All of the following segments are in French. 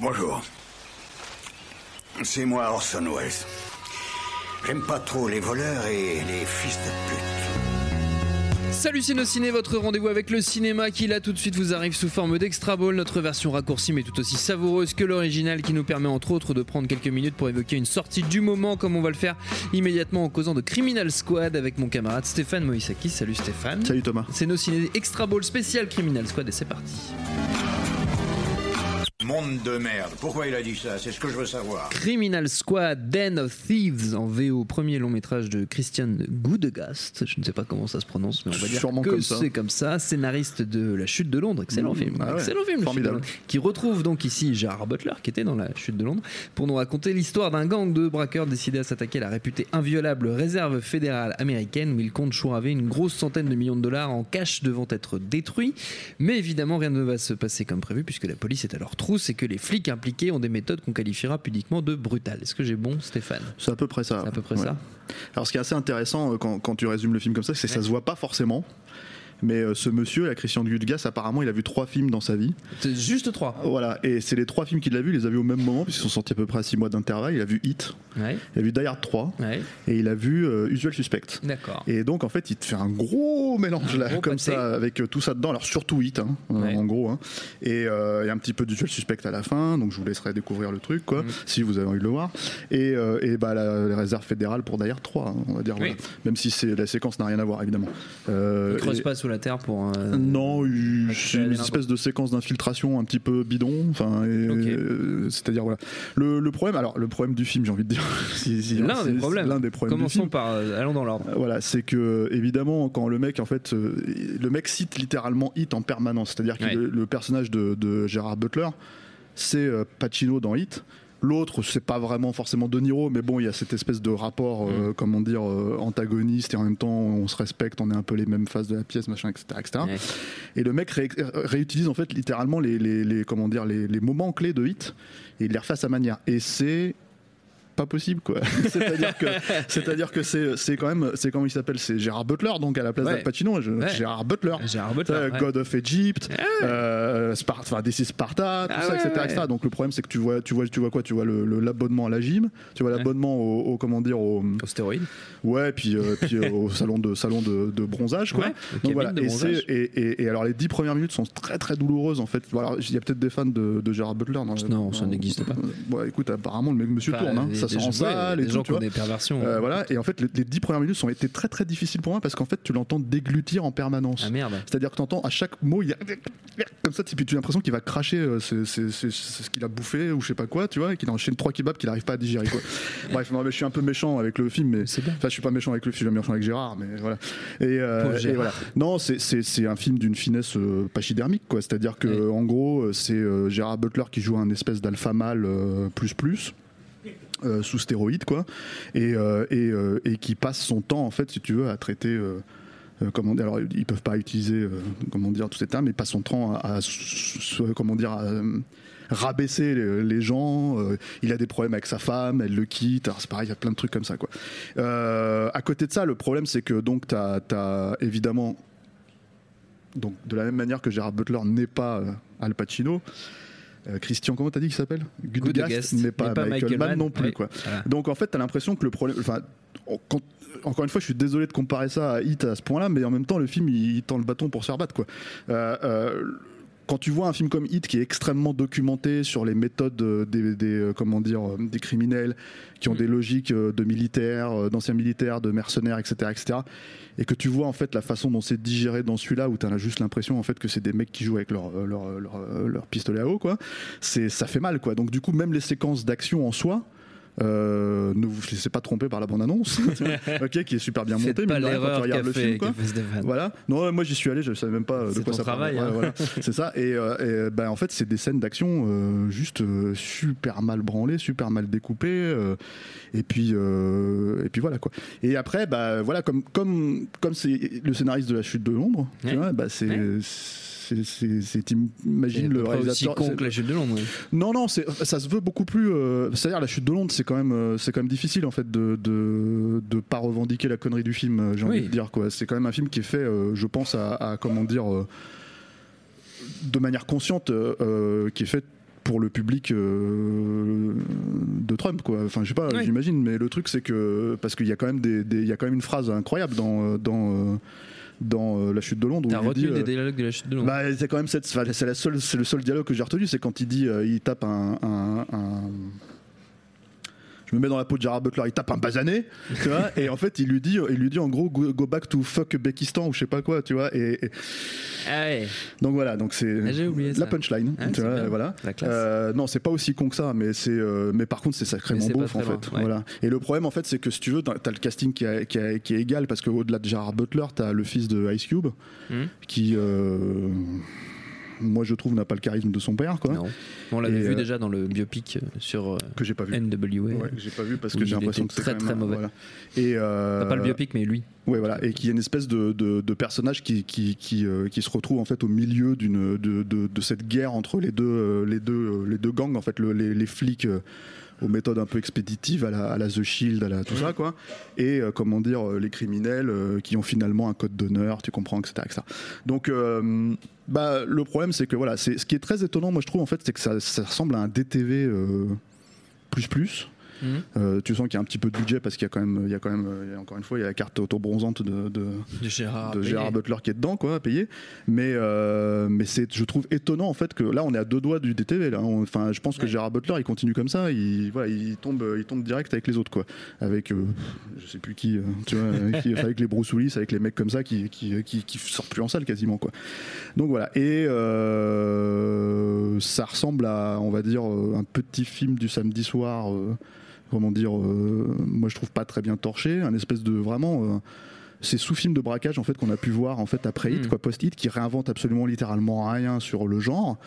Bonjour. C'est moi Orson Welles. J'aime pas trop les voleurs et les fils de pute. Salut Ciné, votre rendez-vous avec le cinéma qui là tout de suite vous arrive sous forme d'extra ball, notre version raccourcie mais tout aussi savoureuse que l'original qui nous permet entre autres de prendre quelques minutes pour évoquer une sortie du moment comme on va le faire immédiatement en causant de Criminal Squad avec mon camarade Stéphane Moïsaki. Salut Stéphane. Salut Thomas. C'est nos ciné extra ball spécial Criminal Squad et c'est parti. Monde de merde. Pourquoi il a dit ça? C'est ce que je veux savoir. Criminal Squad, Den of Thieves en VO, premier long métrage de Christian Goudegast. Je ne sais pas comment ça se prononce, mais on va dire Sûrement que comme ça. c'est comme ça. Scénariste de La Chute de Londres, excellent Mmh, film, ah ouais. excellent film, Formidable. Londres, qui retrouve donc ici Gérard Butler, qui était dans La Chute de Londres, pour nous raconter l'histoire d'un gang de braqueurs décidés à s'attaquer à la réputée inviolable réserve fédérale américaine, où ils comptent chouraver une grosse centaine de millions de dollars en cash devant être détruits. Mais évidemment, rien ne va se passer comme prévu, puisque la police est à leur trousse et que les flics impliqués ont des méthodes qu'on qualifiera pudiquement de brutales. Est-ce que j'ai bon, Stéphane? C'est à peu près ça. C'est à peu près Ouais. ça. Alors ce qui est assez intéressant euh, quand, quand tu résumes le film comme ça, c'est que ça se voit pas forcément. Mais euh, ce monsieur, la Christian Gudgas, apparemment, il a vu trois films dans sa vie. C'est juste trois. Voilà, et c'est les trois films qu'il a vus, il les a vus au même moment, puisqu'ils sont sortis à peu près à six mois d'intervalle. Il a vu Hit, Ouais, il a vu Die Hard 3, ouais, et il a vu euh, Usual Suspect. d'accord. Et donc en fait, il te fait un gros mélange Un là, gros comme pâté. ça, avec euh, tout ça dedans. Alors surtout Hit, hein, euh, Ouais. en gros, hein. et il y a un petit peu d'Usual Suspect à la fin. Donc je vous laisserai découvrir le truc, quoi, Mm. si vous avez envie de le voir. Et, et bah la, la réserve fédérale pour Die Hard 3, hein, on va dire. Oui. voilà. Même si la séquence n'a rien à voir évidemment. Il creuse et- pas sous la terre pour. euh, non, c'est une espèce de séquence d'infiltration un petit peu bidon. Enfin, euh, c'est-à-dire voilà. Le, le problème, alors le problème du film, j'ai envie de dire, si- si- L'un des problèmes. l'un des problèmes du Commençons film. par. euh, allons dans l'ordre. Euh, Voilà, c'est que évidemment quand le mec en fait, le mec cite littéralement Hit en permanence. C'est-à-dire que le, le personnage de, de Gérard Butler, c'est Pacino dans Hit. L'autre, c'est pas vraiment forcément De Niro, mais bon, il y a cette espèce de rapport, Mm. euh, comment dire, euh, antagoniste, et en même temps, on se respecte, on est un peu les mêmes faces de la pièce, machin, etc. etc. Ouais. Et le mec ré- réutilise en fait littéralement les, les, les- comment dire, les, les moments clés de Hit, et il les refait à sa manière. Et c'est pas possible quoi. c'est-à-dire que c'est-à-dire que c'est c'est quand même c'est comment il s'appelle c'est Gérard Butler donc à la place Ouais. d'Al Pacino je- Ouais. Gérard Butler Gérard Butler. Euh, ouais. God of Egypt, Ah euh, Spar- enfin DC Sparta, tout Ah ça, ouais, etc., ouais. etc. Donc le problème c'est que tu vois, tu vois, tu vois quoi? Tu vois le- l'abonnement à la gym, tu vois Ouais. l'abonnement au, au- comment dire au Au stéroïde. ouais, puis euh, puis euh, au salon de salon de, de bronzage quoi. Donc voilà. de Et, bronzage. et, et- et alors les dix premières minutes sont très très douloureuses en fait. Voilà, il y a peut-être des fans de, de Gérard Butler. Dans, Non, ça n'existe pas. Ouais, écoute, apparemment le mec monsieur Enfin, tourne, hein. ça des sort en gens- salle ouais, et des gens qui ont des perversions. Euh, voilà, et en fait, les, les dix premières minutes ont été très très difficiles pour moi parce qu'en fait, tu l'entends déglutir en permanence. Ah merde. C'est-à-dire que tu entends à chaque mot, il y a comme ça, tu as l'impression qu'il va cracher euh, c'est- c'est c'est- c'est ce qu'il a bouffé ou je sais pas quoi, tu vois, et qu'il enchaîne trois kebabs qu'il n'arrive pas à digérer. Quoi. Bref, non, mais je suis un peu méchant avec le film, mais enfin, je suis pas méchant avec le film, je suis méchant avec Gérard, mais voilà. Et, euh, et voilà. Non, c'est- un film d'une finesse pachydermique, quoi. C'est-à-dire que en gros, c'est Gérard Butler qui joue un espèce d'alpha mâle plus plus. Euh, sous stéroïdes quoi et, euh, euh, et qui passe son temps en fait si tu veux à traiter comment alors ils peuvent pas utiliser comment dire tous ces termes mais passe son temps à, comment dire à, rabaisser les, gens il a des problèmes avec sa femme elle le quitte c'est pareil il y a plein de trucs comme ça quoi. À côté de ça le problème c'est que donc tu as, évidemment donc de la même manière que Gérard Butler n'est pas Al Pacino euh, Christian comment t'as dit qu'il s'appelle? Goodgast n'est pas, Michael, Mann non plus Ouais, quoi voilà. donc en fait, t'as l'impression que le problème. Enfin, quand- encore une fois, je suis désolé de comparer ça à Hit à ce point-là, mais en même temps, le film il, il tend le bâton pour se faire battre. Quoi. Euh, euh, quand tu vois un film comme Hit qui est extrêmement documenté sur les méthodes euh, des, des, euh, comment dire euh, des criminels qui ont des logiques de militaires, d'anciens militaires, de mercenaires, etc., etc., et que tu vois en fait la façon dont c'est digéré dans celui-là, où tu as juste l'impression en fait que c'est des mecs qui jouent avec leur leur, leur, leur pistolet à eau, quoi. C'est ça fait mal, quoi. Donc du coup, même les séquences d'action en soi Euh, ne vous laissez pas tromper par la bande-annonce, ok, qui est super bien montée. de rien, quand tu regardes le film, quoi. Voilà. Non, moi j'y suis allé, je savais même pas de C'est quoi ça parlait. hein. Ouais, voilà. C'est ça. Et, euh, et, ben, en fait, c'est des scènes d'action euh, juste euh, super mal branlées, super mal découpées. euh, et puis, euh, et puis voilà quoi. Et après, bah voilà, comme comme comme c'est le scénariste de la chute de tu Ouais. bah c'est Ouais. C'est C'est le pas aussi réalisateur. con que la chute de Londres. ouais. non, non, ça se veut beaucoup plus. euh, C'est-à-dire la chute de Londres, c'est quand même, euh, c'est quand même difficile en fait de de, de pas revendiquer la connerie du film. euh, J'ai envie Oui. de dire quoi. C'est quand même un film qui est fait, euh, je pense à, à, comment dire, de manière consciente, qui est fait pour le public euh, de Trump quoi. Enfin je sais pas, Oui. j'imagine. Mais le truc c'est que parce qu'il y a quand même des, il y a quand même une phrase incroyable dans dans euh, dans euh, la chute de Londres. T'as retenu dit, des euh, dialogues de la chute de Londres. bah, c'est quand même cette, c'est la seule, c'est le seul dialogue que j'ai retenu, c'est quand il dit, euh, il tape un, un- un- je me mets dans la peau de Gerard Butler, il tape un basané, tu vois, et en fait il lui dit, il lui dit en gros go, go back to fuck Bekistan ou je sais pas quoi, tu vois, et, et- Ah ouais. donc voilà, donc c'est Ah, la punchline, Ah, tu vois, voilà. Euh, non, c'est pas aussi con que ça, mais c'est, euh, mais par contre c'est sacrément beauf en loin, fait, ouais. voilà. Et le problème en fait c'est que si tu veux, t'as le casting qui, a- qui, a- qui est égal parce qu'au-delà de Gerard Butler, t'as le fils de Ice Cube Hmm. qui, euh, moi je trouve n'a pas le charisme de son père, quoi. Non. On l'avait vu euh, déjà dans le biopic euh, sur euh, que j'ai pas vu. NWA. Ouais, j'ai pas vu parce que j'ai l'impression que c'est très, très mauvais. voilà. Et euh, Enfin, pas le biopic, mais lui. Ouais, voilà, et qu'il y a une espèce de, de, de personnage qui, qui, qui, euh, qui se retrouve en fait au milieu d'une de, de, cette guerre entre les deux, les deux, les deux gangs, en fait, le- les, les flics. Aux méthodes un peu expéditives à la, à la The Shield, à la, tout ça quoi, et euh, comment dire euh, les criminels euh, qui ont finalement un code d'honneur, tu comprends, etc., etc. Donc euh, bah le problème c'est que voilà, c'est ce qui est très étonnant, moi je trouve en fait, c'est que ça, ça ressemble à un DTV plus plus. Mhm. Euh, tu sens qu'il y a un petit peu de budget parce qu'il y a quand même, il y a quand même, euh, encore une fois, il y a la carte auto-bronzante de, de, De Gérard. de Payet. Gérard Butler qui est dedans, quoi, à payer. Mais, euh, mais c'est, je trouve étonnant en fait que là, on est à deux doigts du DTV. Là, enfin, je pense que Ouais. Gérard Butler, il continue comme ça, il, voilà, il tombe, il tombe direct avec les autres, quoi. Avec, euh, je sais plus qui, tu vois, avec, qui- avec les Bruce Willis, avec les mecs comme ça qui, qui, qui, qui sortent plus en salle quasiment, quoi. Donc voilà. Et ça ressemble à, on va dire, un petit film du samedi soir. euh, comment dire, euh, moi je trouve pas très bien torché, un espèce de vraiment euh, ces sous-films de braquage en fait qu'on a pu voir en fait après Hit, Mm. quoi, post-Hit, qui réinvente absolument littéralement rien sur le genre,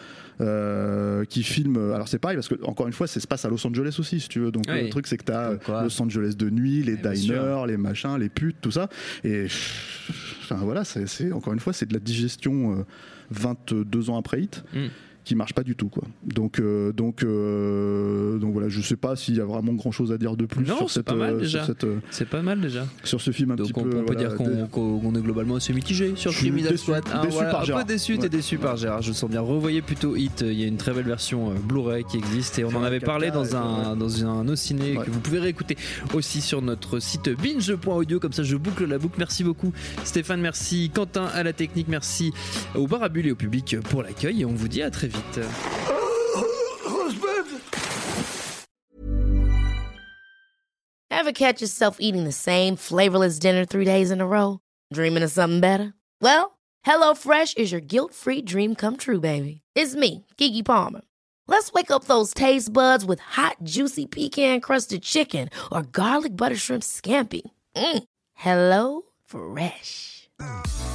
euh, qui filme. Alors c'est pareil parce que encore une fois, ça se passe à Los Angeles aussi, si tu veux. Donc Oui. le truc c'est que t'as. Los Angeles de nuit, les Eh, diners, les machins, les putes, tout ça. Et enfin voilà, c'est encore une fois, c'est de la digestion euh, 22 ans après Hit Mm. Qui marche pas du tout quoi. Donc euh, donc euh, donc voilà, je sais pas s'il y a vraiment grand chose à dire de plus Non, sur c'est cette pas mal, euh, déjà. C'est pas mal déjà. sur ce film un Donc petit on, peu. on peut voilà, dire qu'on est globalement assez mitigé sur Criminal déçu- Squad. hein, déçu voilà, par un Gérard. peu déçu, t'es déçu par Gérard. Je sens bien. Revoyez plutôt Hit. Il y a une très belle version Blu-ray qui existe et on en un avait 4K, parlé dans un dans unociné Ouais. que vous pouvez réécouter aussi sur notre site binge.audio. Comme ça, je boucle la boucle. Merci beaucoup Stéphane. Merci Quentin à la technique. Merci au Barabule et au public pour l'accueil et on vous dit à très vite. Ever catch yourself eating the same flavorless dinner three days in a row? Dreaming of something better? Well, HelloFresh is your guilt free dream come true, baby. It's me, Kiki Palmer. Let's wake up those taste buds with hot, juicy pecan crusted chicken or garlic butter shrimp scampi. Mm. Hello Fresh.